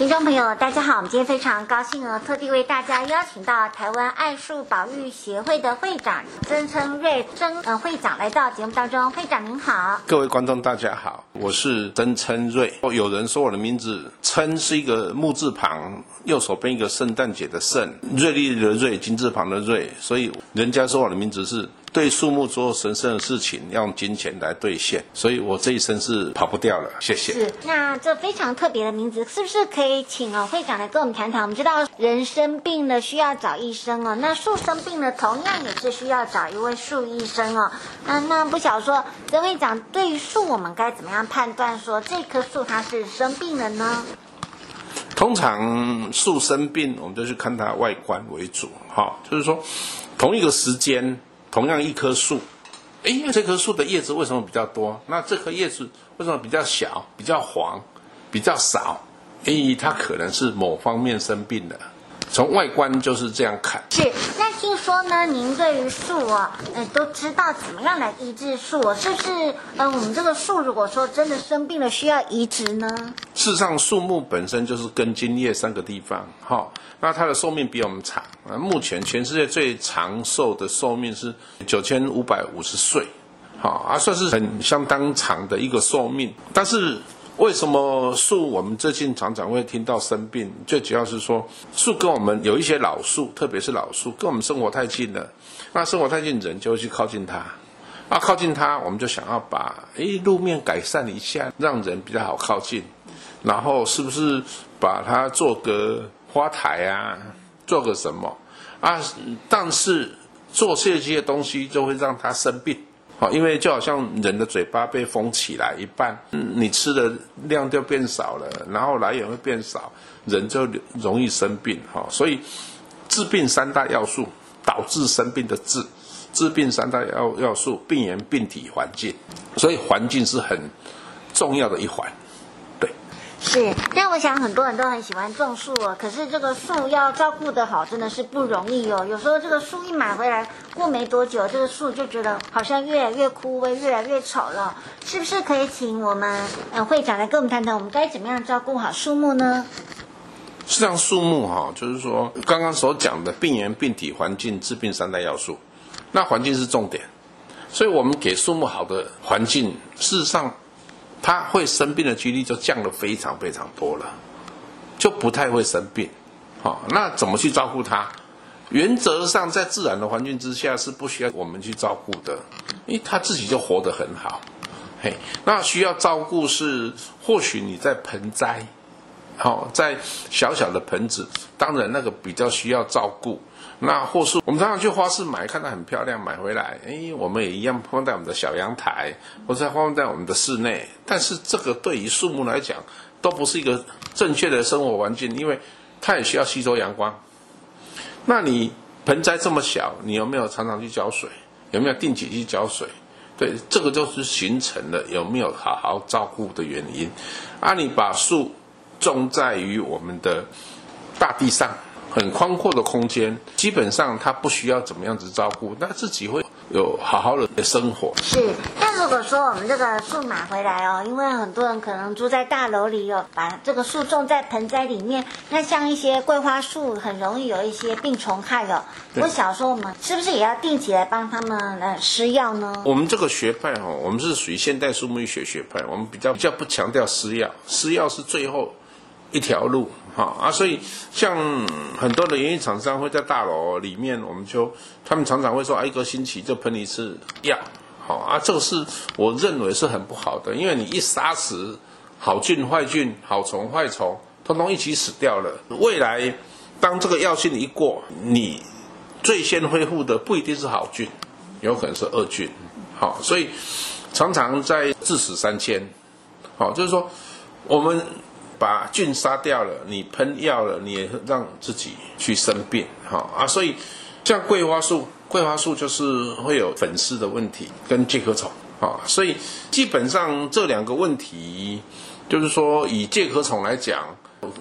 听众朋友，大家好！我们今天非常高兴哦，特地为大家邀请到台湾爱树保育协会的会长曾琛睿曾呃会长来到节目当中。会长您好，各位观众大家好，我是曾琛睿。有人说我的名字琛是一个木字旁，右手边一个圣诞节的圣，锐利的锐，金字旁的锐，所以人家说我的名字是。对树木做神圣的事情，用金钱来兑现，所以我这一生是跑不掉了。谢谢。是，那这非常特别的名字，是不是可以请哦会长来跟我们谈谈？我们知道人生病了需要找医生哦，那树生病了同样也是需要找一位树医生哦。那那不晓得说曾会长对于树，我们该怎么样判断说这棵树它是生病了呢？通常树生病，我们就去看它外观为主，哈，就是说同一个时间。同样一棵树，哎，这棵树的叶子为什么比较多？那这棵叶子为什么比较小、比较黄、比较少？哎，它可能是某方面生病了。从外观就是这样看。是，那听说呢，您对于树啊，呃，都知道怎么样来医治树？是不是？呃，我们这个树如果说真的生病了，需要移植呢？事实上，树木本身就是根、茎、叶三个地方，哈、哦，那它的寿命比我们长。啊，目前全世界最长寿的寿命是九千五百五十岁，好、哦，啊，算是很相当长的一个寿命，但是。为什么树我们最近常常会听到生病？最主要是说树跟我们有一些老树，特别是老树跟我们生活太近了。那生活太近，人就会去靠近它。啊靠近它，我们就想要把诶路面改善一下，让人比较好靠近。然后是不是把它做个花台啊，做个什么啊？但是做这些东西就会让它生病。好，因为就好像人的嘴巴被封起来一半，你吃的量就变少了，然后来源会变少，人就容易生病。哈，所以治病三大要素，导致生病的治，治病三大要要素，病原、病体、环境，所以环境是很重要的一环。是，那我想很多人都很喜欢种树哦，可是这个树要照顾得好，真的是不容易哦。有时候这个树一买回来，过没多久，这个树就觉得好像越来越枯萎，越来越丑了。是不是可以请我们呃会长来跟我们谈谈，我们该怎么样照顾好树木呢？实际上，树木哈，就是说刚刚所讲的病原、病体、环境、治病三大要素，那环境是重点，所以我们给树木好的环境，事实上。他会生病的几率就降了非常非常多了，就不太会生病。好，那怎么去照顾它？原则上，在自然的环境之下是不需要我们去照顾的，因为它自己就活得很好。嘿，那需要照顾是，或许你在盆栽，好，在小小的盆子，当然那个比较需要照顾。那或是我们常常去花市买，看到很漂亮，买回来，哎，我们也一样放在我们的小阳台，或者放在我们的室内。但是这个对于树木来讲，都不是一个正确的生活环境，因为它也需要吸收阳光。那你盆栽这么小，你有没有常常去浇水？有没有定期去浇水？对，这个就是形成了有没有好好照顾的原因。啊，你把树种在于我们的大地上。很宽阔的空间，基本上它不需要怎么样子照顾，那自己会有好好的生活。是，但如果说我们这个树买回来哦，因为很多人可能住在大楼里哦，把这个树种在盆栽里面，那像一些桂花树，很容易有一些病虫害哦。我小时候，我们是不是也要定期来帮他们来施药呢？我们这个学派哦，我们是属于现代树木医学学派，我们比较比较不强调施药，施药是最后一条路。好啊，所以像很多的园艺厂商会在大楼里面，我们就他们常常会说，啊，一个星期就喷一次药，好啊，这个是我认为是很不好的，因为你一杀死好菌坏菌、好虫坏虫，通通一起死掉了。未来当这个药性一过，你最先恢复的不一定是好菌，有可能是恶菌。好，所以常常在致死三千，好，就是说我们。把菌杀掉了，你喷药了，你也让自己去生病，哈。啊，所以像桂花树，桂花树就是会有粉丝的问题跟介壳虫，啊，所以基本上这两个问题，就是说以介壳虫来讲，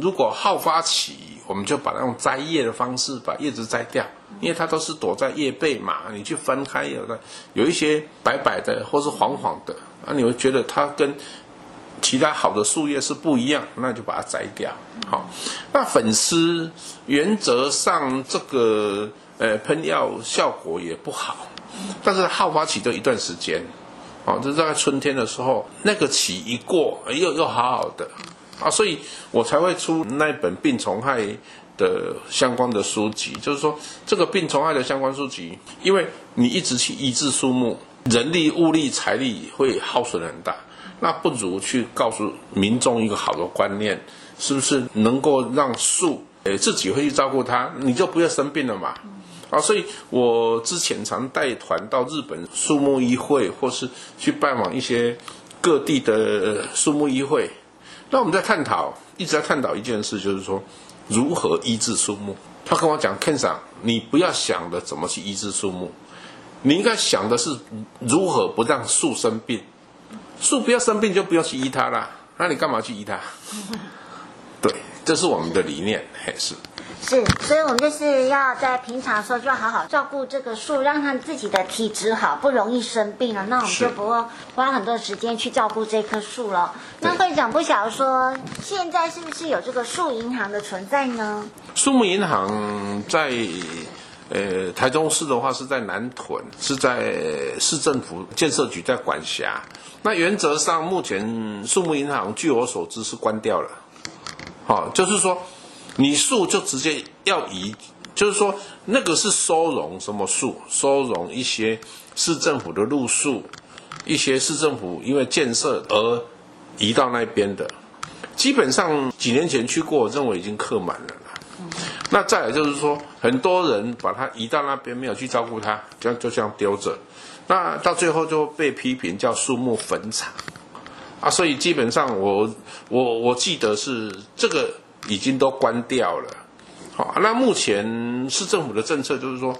如果好发起，我们就把它用摘叶的方式把叶子摘掉，因为它都是躲在叶背嘛，你去分开有的有一些白白的或是黄黄的啊，你会觉得它跟其他好的树叶是不一样，那就把它摘掉。好，那粉丝原则上这个呃喷药效果也不好，但是好发期就一段时间。哦，就是在春天的时候，那个期一过，又又好好的，啊，所以我才会出那本病虫害的相关的书籍。就是说，这个病虫害的相关书籍，因为你一直去医治树木，人力、物力、财力会耗损很大，那不如去告诉民众一个好的观念，是不是能够让树，诶，自己会去照顾它，你就不要生病了嘛。啊，所以我之前常带团到日本树木医会，或是去拜访一些各地的树木医会。那我们在探讨，一直在探讨一件事，就是说如何医治树木。他跟我讲，Ken 桑，你不要想着怎么去医治树木，你应该想的是如何不让树生病。树不要生病，就不要去医它啦。那你干嘛去医它？对，这是我们的理念，还是。是，所以我们就是要在平常的时候就要好好照顾这个树，让它自己的体质好，不容易生病了。那我们就不会花很多时间去照顾这棵树了。那会长不晓得说，现在是不是有这个树银行的存在呢？树木银行在呃台中市的话是在南屯，是在市政府建设局在管辖。那原则上目前树木银行据我所知是关掉了。好，就是说。你树就直接要移，就是说那个是收容什么树？收容一些市政府的路树，一些市政府因为建设而移到那边的。基本上几年前去过，认为已经刻满了。那再来就是说，很多人把它移到那边，没有去照顾它，这样就这样丢着，那到最后就被批评叫树木坟场啊。所以基本上我我我记得是这个。已经都关掉了，好，那目前市政府的政策就是说，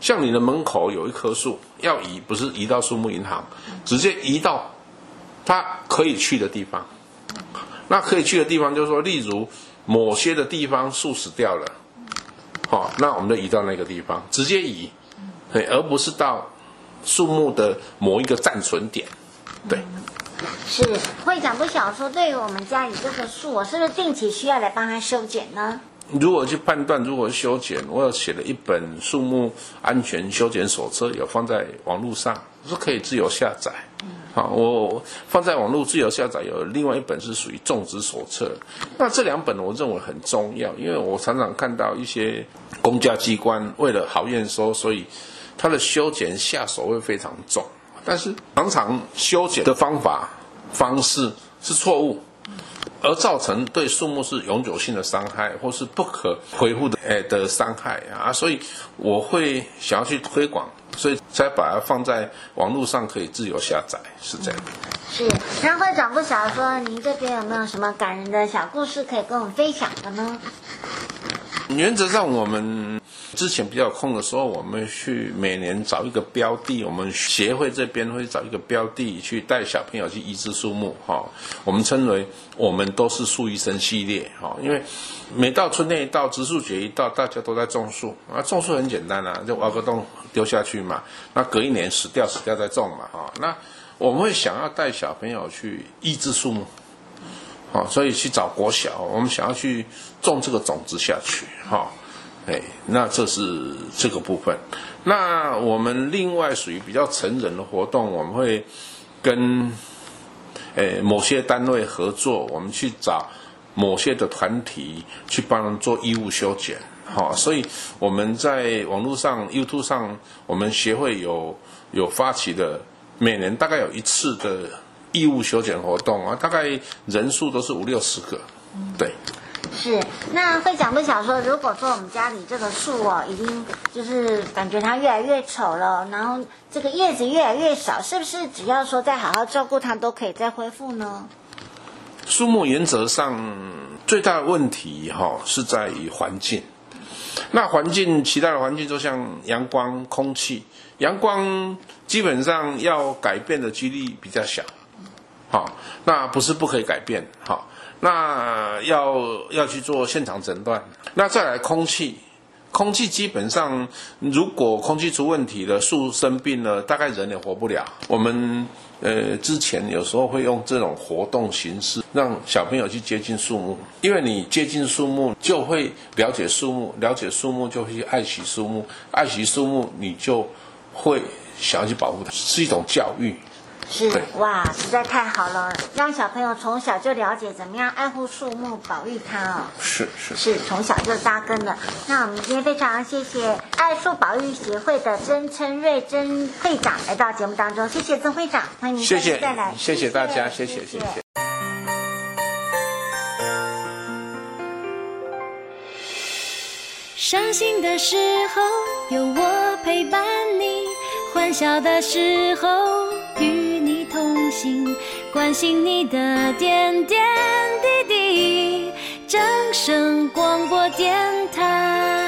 像你的门口有一棵树要移，不是移到树木银行，直接移到它可以去的地方。那可以去的地方就是说，例如某些的地方树死掉了，好，那我们就移到那个地方，直接移，对，而不是到树木的某一个暂存点，对。是会长不想说，对于我们家里这棵树，我是不是定期需要来帮它修剪呢？如果去判断如何修剪，我有写了一本树木安全修剪手册，有放在网络上，是可以自由下载。好，我放在网络自由下载，有另外一本是属于种植手册。那这两本我认为很重要，因为我常常看到一些公家机关为了好验收，所以它的修剪下手会非常重。但是常常修剪的方法方式是错误，而造成对树木是永久性的伤害，或是不可恢复的诶的伤害啊，所以我会想要去推广，所以才把它放在网络上可以自由下载，是这样。是，那会长不晓得说，您这边有没有什么感人的小故事可以跟我们分享的呢？原则上我们。之前比较空的时候，我们去每年找一个标的，我们协会这边会找一个标的去带小朋友去移植树木，哈，我们称为我们都是树医生系列，哈，因为每到春天一到，植树节一到，大家都在种树啊，种树很简单啊，就挖个洞丢下去嘛，那隔一年死掉死掉再种嘛，哈，那我们会想要带小朋友去移植树木，好，所以去找国小，我们想要去种这个种子下去，哈。哎，那这是这个部分。那我们另外属于比较成人的活动，我们会跟诶某些单位合作，我们去找某些的团体去帮他们做义务修剪。好，所以我们在网络上、YouTube 上，我们协会有有发起的，每年大概有一次的义务修剪活动啊，大概人数都是五六十个，对。是，那会长不想说，如果说我们家里这个树哦，已经就是感觉它越来越丑了，然后这个叶子越来越少，是不是只要说再好好照顾它，都可以再恢复呢？树木原则上最大的问题哈、哦，是在于环境。那环境其他的环境，就像阳光、空气，阳光基本上要改变的几率比较小。好，那不是不可以改变，好。那要要去做现场诊断。那再来空气，空气基本上如果空气出问题了，树生病了，大概人也活不了。我们呃之前有时候会用这种活动形式，让小朋友去接近树木，因为你接近树木就会了解树木，了解树木就会去爱惜树木，爱惜树木你就会想要去保护它，是一种教育。是哇，实在太好了，让小朋友从小就了解怎么样爱护树木、保育它哦。是是是，从小就扎根了。那我们今天非常谢谢爱树保育协会的曾琛瑞曾会长来到节目当中，谢谢曾会长，欢迎您再次再来，谢谢，谢谢大家，谢谢谢谢。谢谢伤心的时候有我陪伴你，欢笑的时候与。心，关心你的点点滴滴。掌声广播电台。